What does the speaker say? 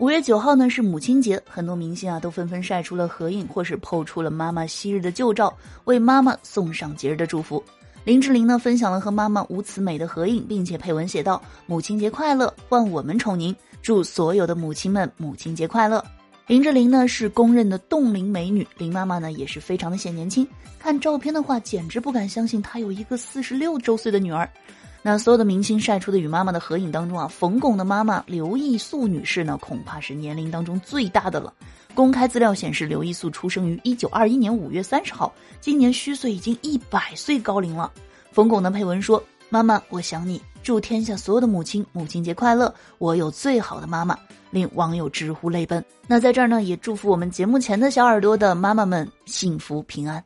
五月九号呢是母亲节，很多明星啊都纷纷晒出了合影，或是抛出了妈妈昔日的旧照，为妈妈送上节日的祝福。林志玲呢分享了和妈妈吴慈美的合影，并且配文写道：“母亲节快乐，换我们宠您，祝所有的母亲们母亲节快乐。”林志玲呢是公认的冻龄美女，林妈妈呢也是非常的显年轻，看照片的话，简直不敢相信她有一个四十六周岁的女儿。那所有的明星晒出的与妈妈的合影当中啊，冯巩的妈妈刘艺素女士呢，恐怕是年龄当中最大的了。公开资料显示，刘艺素出生于一九二一年五月三十号，今年虚岁已经一百岁高龄了。冯巩的配文说：“妈妈，我想你，祝天下所有的母亲母亲节快乐！我有最好的妈妈。”令网友直呼泪奔。那在这儿呢，也祝福我们节目前的小耳朵的妈妈们幸福平安。